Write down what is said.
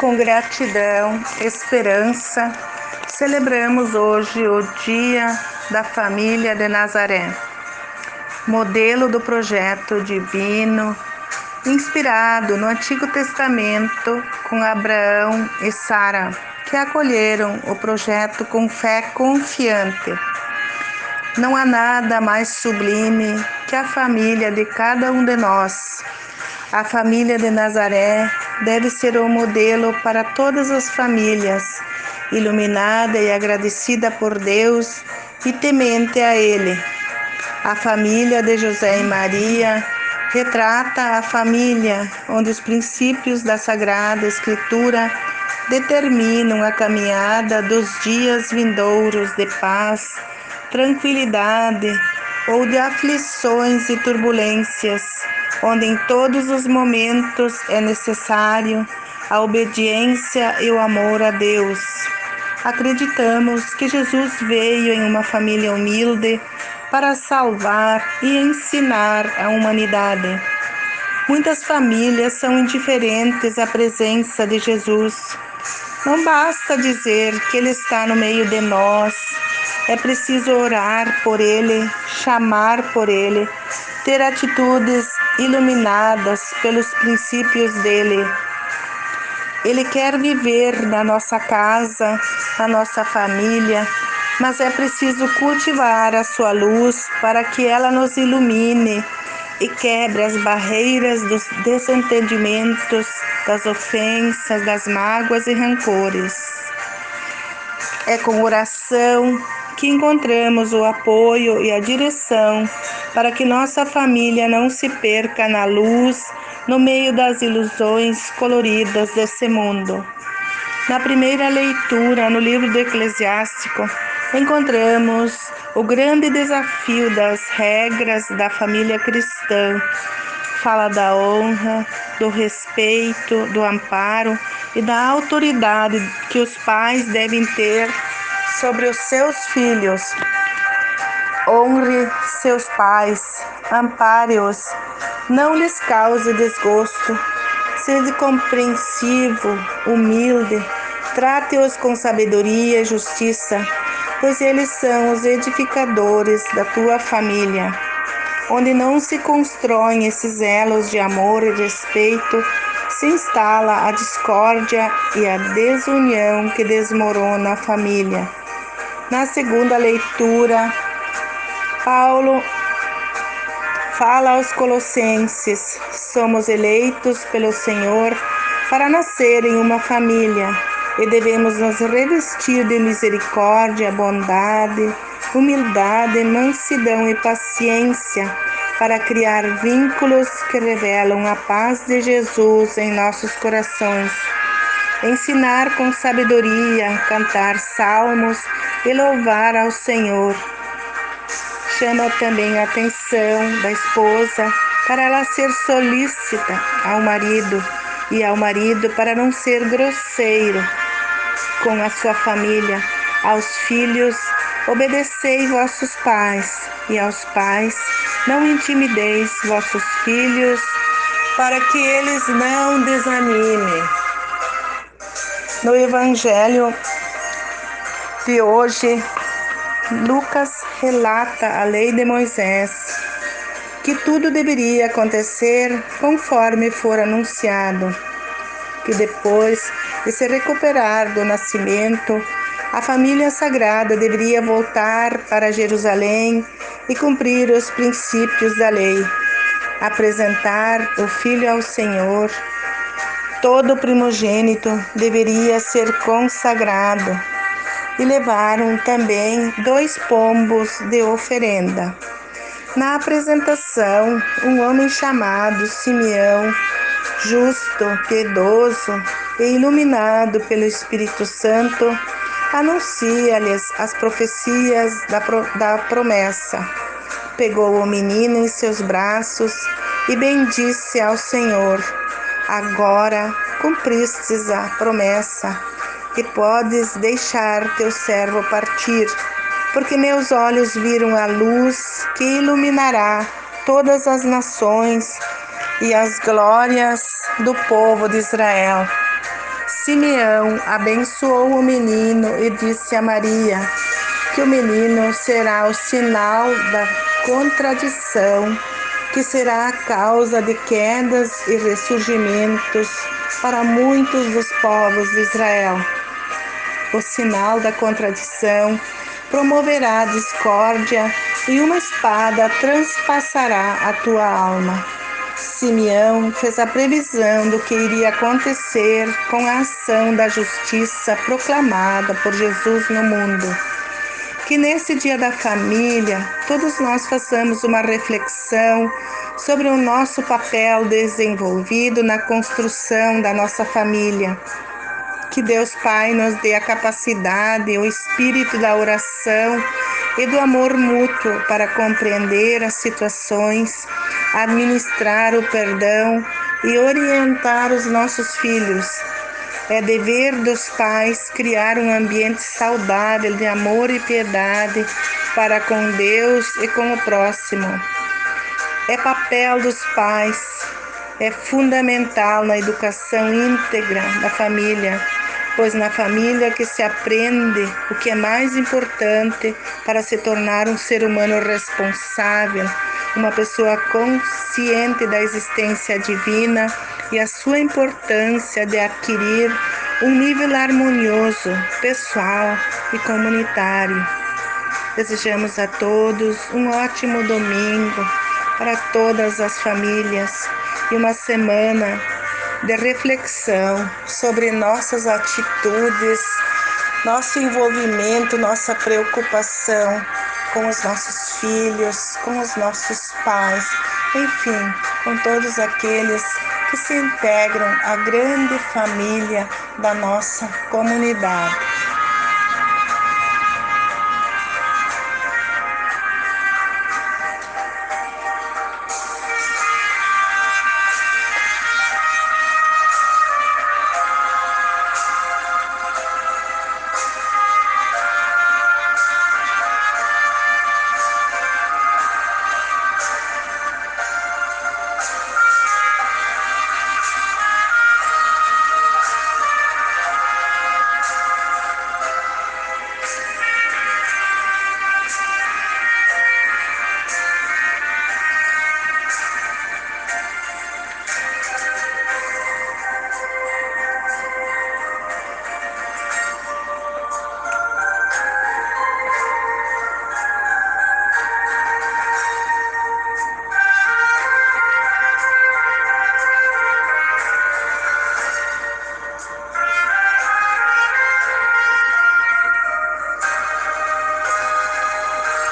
com gratidão, esperança, celebramos hoje o Dia da Família de Nazaré, modelo do projeto divino, inspirado no Antigo Testamento com Abraão e Sara, que acolheram o projeto com fé confiante. Não há nada mais sublime que a família de cada um de nós. A família de Nazaré deve ser o modelo para todas as famílias, iluminada e agradecida por Deus e temente a Ele. A família de José e Maria retrata a família onde os princípios da Sagrada Escritura determinam a caminhada dos dias vindouros de paz, tranquilidade ou de aflições e turbulências onde em todos os momentos é necessário a obediência e o amor a Deus. Acreditamos que Jesus veio em uma família humilde para salvar e ensinar a humanidade. Muitas famílias são indiferentes à presença de Jesus. Não basta dizer que Ele está no meio de nós, é preciso orar por Ele, chamar por Ele, ter atitudes iluminadas pelos princípios dele. Ele quer viver na nossa casa, na nossa família, mas é preciso cultivar a sua luz para que ela nos ilumine e quebre as barreiras dos desentendimentos, das ofensas, das mágoas e rancores. É com oração que encontramos o apoio e a direção para que nossa família não se perca na luz no meio das ilusões coloridas desse mundo. Na primeira leitura, no livro do Eclesiástico, encontramos o grande desafio das regras da família cristã. Fala da honra, do respeito, do amparo e da autoridade que os pais devem ter sobre os seus filhos Honre seus pais, ampare-os, não lhes cause desgosto. Seja compreensivo, humilde, trate-os com sabedoria e justiça, pois eles são os edificadores da tua família. Onde não se constroem esses elos de amor e respeito, se instala a discórdia e a desunião que desmorona a família. Na segunda leitura, Paulo fala aos Colossenses: somos eleitos pelo Senhor para nascer em uma família e devemos nos revestir de misericórdia, bondade, humildade, mansidão e paciência para criar vínculos que revelam a paz de Jesus em nossos corações. Ensinar com sabedoria, cantar salmos e louvar ao Senhor chama também a atenção da esposa para ela ser solícita ao marido e ao marido para não ser grosseiro com a sua família, aos filhos, obedecei vossos pais, e aos pais, não intimideis vossos filhos, para que eles não desanimem. No Evangelho de hoje, Lucas relata a lei de Moisés, que tudo deveria acontecer conforme for anunciado, que depois de se recuperar do nascimento, a família sagrada deveria voltar para Jerusalém e cumprir os princípios da lei, apresentar o filho ao Senhor. Todo primogênito deveria ser consagrado e levaram também dois pombos de oferenda. Na apresentação, um homem chamado Simeão, justo, piedoso e iluminado pelo Espírito Santo, anuncia-lhes as profecias da, da promessa. Pegou o menino em seus braços e bendisse ao Senhor. Agora cumpristes a promessa e podes deixar teu servo partir, porque meus olhos viram a luz que iluminará todas as nações e as glórias do povo de Israel. Simeão abençoou o menino e disse a Maria que o menino será o sinal da contradição, que será a causa de quedas e ressurgimentos para muitos dos povos de Israel. O sinal da contradição promoverá discórdia e uma espada transpassará a tua alma. Simeão fez a previsão do que iria acontecer com a ação da justiça proclamada por Jesus no mundo. Que nesse dia da família, todos nós façamos uma reflexão sobre o nosso papel desenvolvido na construção da nossa família que Deus Pai nos dê a capacidade, o espírito da oração e do amor mútuo para compreender as situações, administrar o perdão e orientar os nossos filhos. É dever dos pais criar um ambiente saudável de amor e piedade para com Deus e com o próximo. É papel dos pais, é fundamental na educação íntegra da família pois na família que se aprende o que é mais importante para se tornar um ser humano responsável, uma pessoa consciente da existência divina e a sua importância de adquirir um nível harmonioso, pessoal e comunitário. Desejamos a todos um ótimo domingo para todas as famílias e uma semana de reflexão sobre nossas atitudes, nosso envolvimento, nossa preocupação com os nossos filhos, com os nossos pais, enfim, com todos aqueles que se integram à grande família da nossa comunidade.